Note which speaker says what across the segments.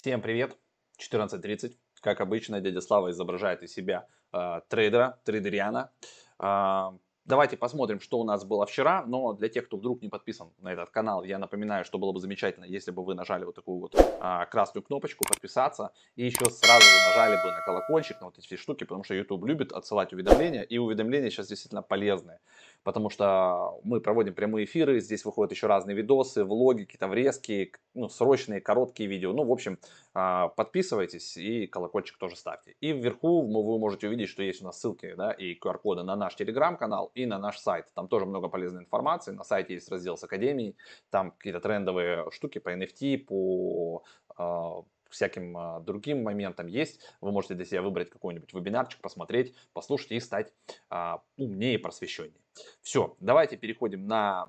Speaker 1: Всем привет! 14.30. Как обычно, дядя Слава изображает из себя э, трейдера, трейдериана. Э, Давайте посмотрим, что у нас было вчера, но для тех, кто вдруг не подписан на этот канал, я напоминаю, что было бы замечательно, если бы вы нажали вот такую вот а, красную кнопочку подписаться и еще сразу нажали бы на колокольчик, на вот эти все штуки, потому что YouTube любит отсылать уведомления, и уведомления сейчас действительно полезные, потому что мы проводим прямые эфиры, здесь выходят еще разные видосы, влоги, какие-то врезки, ну, срочные, короткие видео, ну, в общем, а, подписывайтесь и колокольчик тоже ставьте. И вверху вы можете увидеть, что есть у нас ссылки да, и QR-коды на наш телеграм-канал и на наш сайт. Там тоже много полезной информации. На сайте есть раздел с академией, там какие-то трендовые штуки по NFT, по э, всяким э, другим моментам есть. Вы можете для себя выбрать какой-нибудь вебинарчик, посмотреть, послушать и стать э, умнее и просвещеннее. Все, давайте переходим на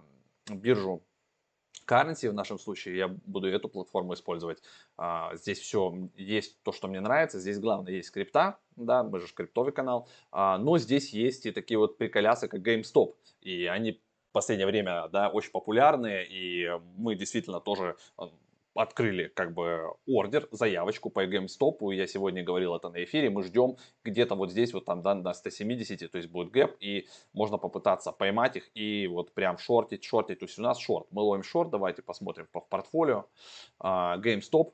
Speaker 1: биржу currency в нашем случае, я буду эту платформу использовать. А, здесь все есть то, что мне нравится. Здесь главное есть крипта, да, мы же криптовый канал. А, но здесь есть и такие вот приколясы, как GameStop. И они в последнее время, да, очень популярные. И мы действительно тоже открыли как бы ордер, заявочку по GameStop. Я сегодня говорил это на эфире. Мы ждем где-то вот здесь вот там да, на 170, то есть будет гэп, и можно попытаться поймать их и вот прям шортить, шортить. То есть у нас шорт. Мы ловим шорт, давайте посмотрим по портфолио. GameStop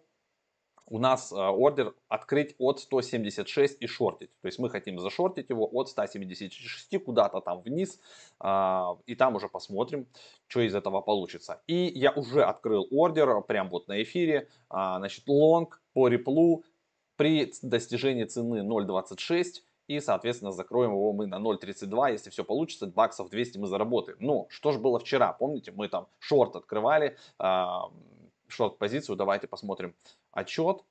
Speaker 1: у нас э, ордер открыть от 176 и шортить. То есть мы хотим зашортить его от 176 куда-то там вниз. А, и там уже посмотрим, что из этого получится. И я уже открыл ордер прямо вот на эфире. А, значит, лонг по реплу при достижении цены 0.26 и, соответственно, закроем его мы на 0.32, если все получится, баксов 200 мы заработаем. Но что же было вчера? Помните, мы там шорт открывали, шорт-позицию, давайте посмотрим отчет.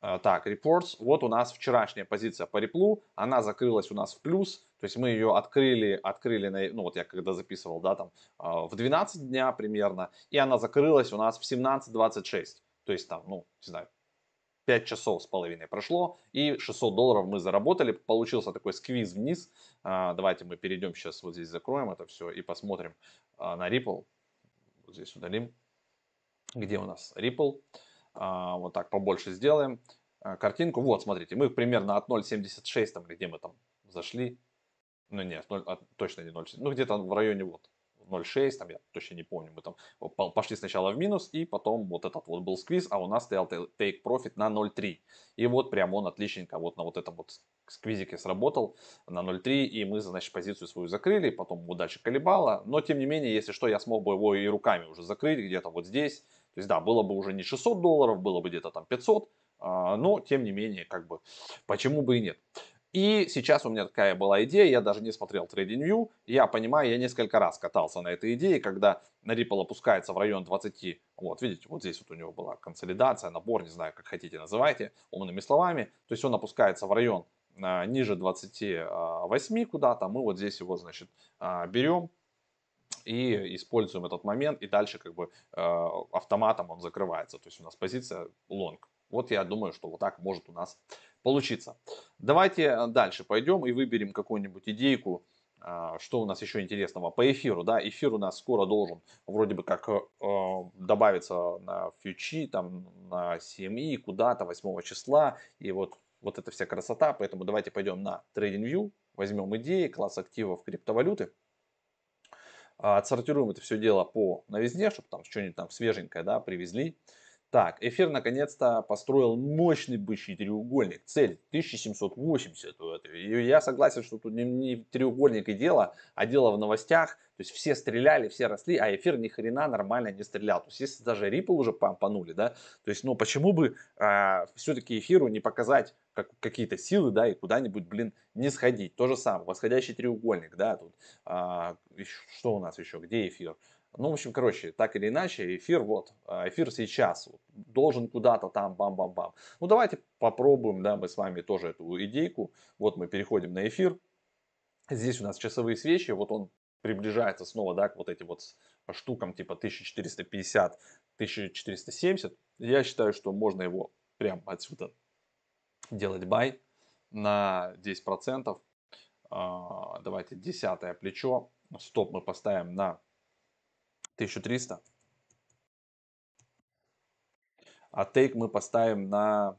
Speaker 1: Э, так, reports, вот у нас вчерашняя позиция по реплу, она закрылась у нас в плюс, то есть мы ее открыли, открыли, на, ну вот я когда записывал, да, там э, в 12 дня примерно, и она закрылась у нас в 17.26, то есть там, ну, не знаю, 5 часов с половиной прошло, и 600 долларов мы заработали, получился такой сквиз вниз, э, давайте мы перейдем сейчас, вот здесь закроем это все и посмотрим на Ripple, вот здесь удалим, где у нас Ripple, а, вот так побольше сделаем а, картинку. Вот, смотрите, мы примерно от 0.76, там, где мы там зашли, ну нет, 0, а, точно не 0.7, ну где-то в районе вот 0.6, там я точно не помню, мы там пошли сначала в минус, и потом вот этот вот был сквиз, а у нас стоял take profit на 0.3. И вот прям он отличненько вот на вот этом вот сквизике сработал на 0.3, и мы, значит, позицию свою закрыли, потом его дальше колебало, но тем не менее, если что, я смог бы его и руками уже закрыть, где-то вот здесь, то есть, да, было бы уже не 600 долларов, было бы где-то там 500, а, но, тем не менее, как бы, почему бы и нет. И сейчас у меня такая была идея, я даже не смотрел TradingView, я понимаю, я несколько раз катался на этой идее, когда Ripple опускается в район 20, вот видите, вот здесь вот у него была консолидация, набор, не знаю, как хотите называйте, умными словами, то есть он опускается в район а, ниже 28 куда-то, мы вот здесь его, значит, а, берем, и используем этот момент, и дальше как бы э, автоматом он закрывается. То есть у нас позиция long. Вот я думаю, что вот так может у нас получиться. Давайте э, дальше пойдем и выберем какую-нибудь идейку, э, что у нас еще интересного по эфиру. Да, эфир у нас скоро должен вроде бы как добавиться на фьючи, там на CME куда-то 8 числа. И вот, вот эта вся красота. Поэтому давайте пойдем на TradingView, возьмем идеи, класс активов криптовалюты. Отсортируем это все дело по новизне, чтобы там что-нибудь там свеженькое да, привезли. Так, эфир наконец-то построил мощный бычий треугольник. Цель 1780. И я согласен, что тут не, треугольник и дело, а дело в новостях. То есть все стреляли, все росли, а эфир ни хрена нормально не стрелял. То есть если даже Ripple уже помпанули, да, то есть ну почему бы а, все-таки эфиру не показать как, какие-то силы, да, и куда-нибудь, блин, не сходить. То же самое, восходящий треугольник, да, тут, а, что у нас еще, где эфир? Ну, в общем, короче, так или иначе, эфир вот, а, эфир сейчас должен куда-то там бам-бам-бам. Ну, давайте попробуем, да, мы с вами тоже эту идейку. Вот мы переходим на эфир. Здесь у нас часовые свечи, вот он приближается снова, да, к вот этим вот штукам типа 1450, 1470. Я считаю, что можно его прям отсюда делать бай на 10%. А, давайте десятое плечо. Стоп мы поставим на 1300. а тейк мы поставим на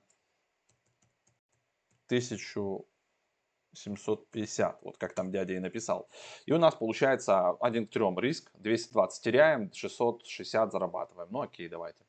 Speaker 1: 1750, вот как там дядя и написал. И у нас получается 1 к 3 риск, 220 теряем, 660 зарабатываем. Ну окей, давайте.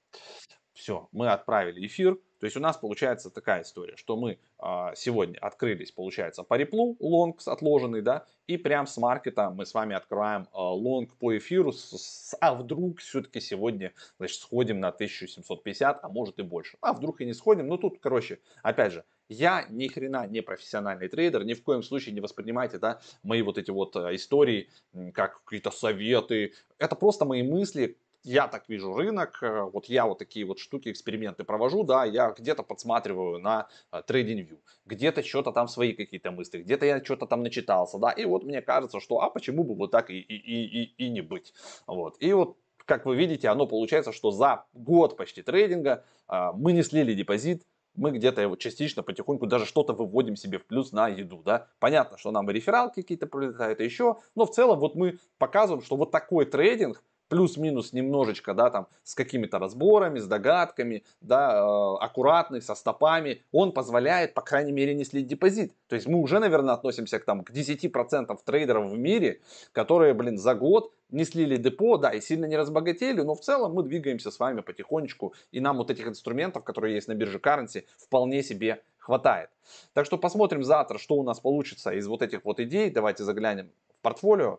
Speaker 1: Все, мы отправили эфир. То есть у нас получается такая история, что мы а, сегодня открылись, получается, по реплу, лонг отложенный, да, и прям с маркета мы с вами открываем а, лонг по эфиру, с, с, а вдруг все-таки сегодня, значит, сходим на 1750, а может и больше. А вдруг и не сходим, ну тут, короче, опять же, я ни хрена не профессиональный трейдер, ни в коем случае не воспринимайте, да, мои вот эти вот а, истории, как какие-то советы. Это просто мои мысли, я так вижу рынок, э, вот я вот такие вот штуки, эксперименты провожу, да, я где-то подсматриваю на TradingView, э, где-то что-то там свои какие-то мысли, где-то я что-то там начитался, да, и вот мне кажется, что, а почему бы вот так и, и, и, и не быть, вот, и вот как вы видите, оно получается, что за год почти трейдинга э, мы не слили депозит, мы где-то его частично, потихоньку даже что-то выводим себе в плюс на еду, да. Понятно, что нам и рефералки какие-то прилетают, и еще, но в целом вот мы показываем, что вот такой трейдинг, плюс-минус немножечко, да, там, с какими-то разборами, с догадками, да, э, аккуратный, со стопами, он позволяет, по крайней мере, не слить депозит. То есть мы уже, наверное, относимся к, там, к 10% трейдеров в мире, которые, блин, за год не слили депо, да, и сильно не разбогатели, но в целом мы двигаемся с вами потихонечку, и нам вот этих инструментов, которые есть на бирже Currency, вполне себе хватает. Так что посмотрим завтра, что у нас получится из вот этих вот идей. Давайте заглянем в портфолио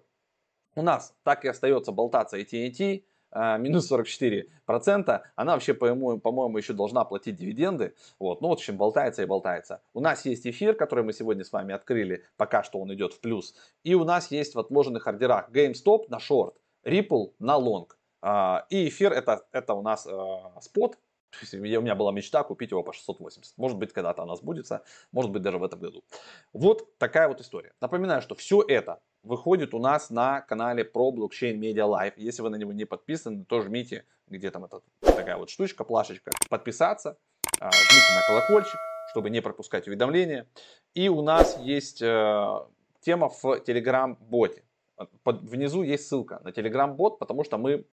Speaker 1: у нас так и остается болтаться AT&T, а, минус 44%, она вообще, по-моему, по еще должна платить дивиденды. Вот. Ну, в общем, болтается и болтается. У нас есть эфир, который мы сегодня с вами открыли, пока что он идет в плюс. И у нас есть в отложенных ордерах GameStop на шорт, Ripple на лонг. А, и эфир это, это у нас а, спот, у меня была мечта купить его по 680. Может быть, когда-то она сбудется, может быть, даже в этом году. Вот такая вот история. Напоминаю, что все это выходит у нас на канале про блокчейн Media Live. Если вы на него не подписаны, то жмите, где там эта такая вот штучка, плашечка, подписаться, а, жмите на колокольчик, чтобы не пропускать уведомления. И у нас есть э, тема в Telegram-боте. Внизу есть ссылка на Telegram-бот, потому что мы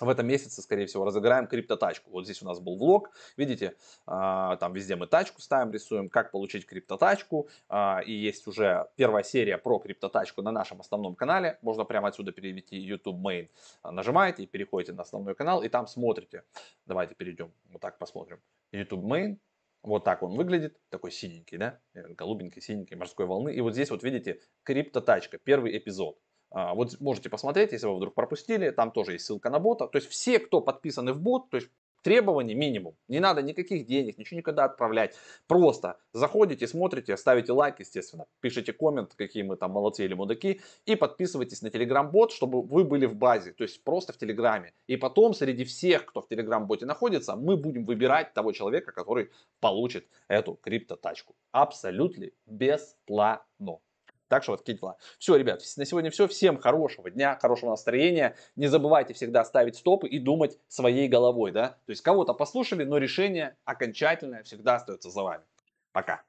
Speaker 1: в этом месяце, скорее всего, разыграем криптотачку. Вот здесь у нас был влог, видите, а, там везде мы тачку ставим, рисуем, как получить криптотачку. А, и есть уже первая серия про криптотачку на нашем основном канале. Можно прямо отсюда перевести YouTube Main. Нажимаете и переходите на основной канал и там смотрите. Давайте перейдем, вот так посмотрим. YouTube Main, вот так он выглядит, такой синенький, да, голубенький, синенький, морской волны. И вот здесь вот видите, криптотачка, первый эпизод. А, вот можете посмотреть, если вы вдруг пропустили, там тоже есть ссылка на бота. То есть все, кто подписаны в бот, то есть требований минимум. Не надо никаких денег, ничего никогда отправлять. Просто заходите, смотрите, ставите лайк, естественно, пишите коммент, какие мы там молодцы или мудаки, и подписывайтесь на телеграм-бот, чтобы вы были в базе, то есть просто в телеграме. И потом среди всех, кто в телеграм-боте находится, мы будем выбирать того человека, который получит эту криптотачку. Абсолютно бесплатно. Так что вот такие дела. Все, ребят, на сегодня все. Всем хорошего дня, хорошего настроения. Не забывайте всегда ставить стопы и думать своей головой, да. То есть кого-то послушали, но решение окончательное всегда остается за вами. Пока.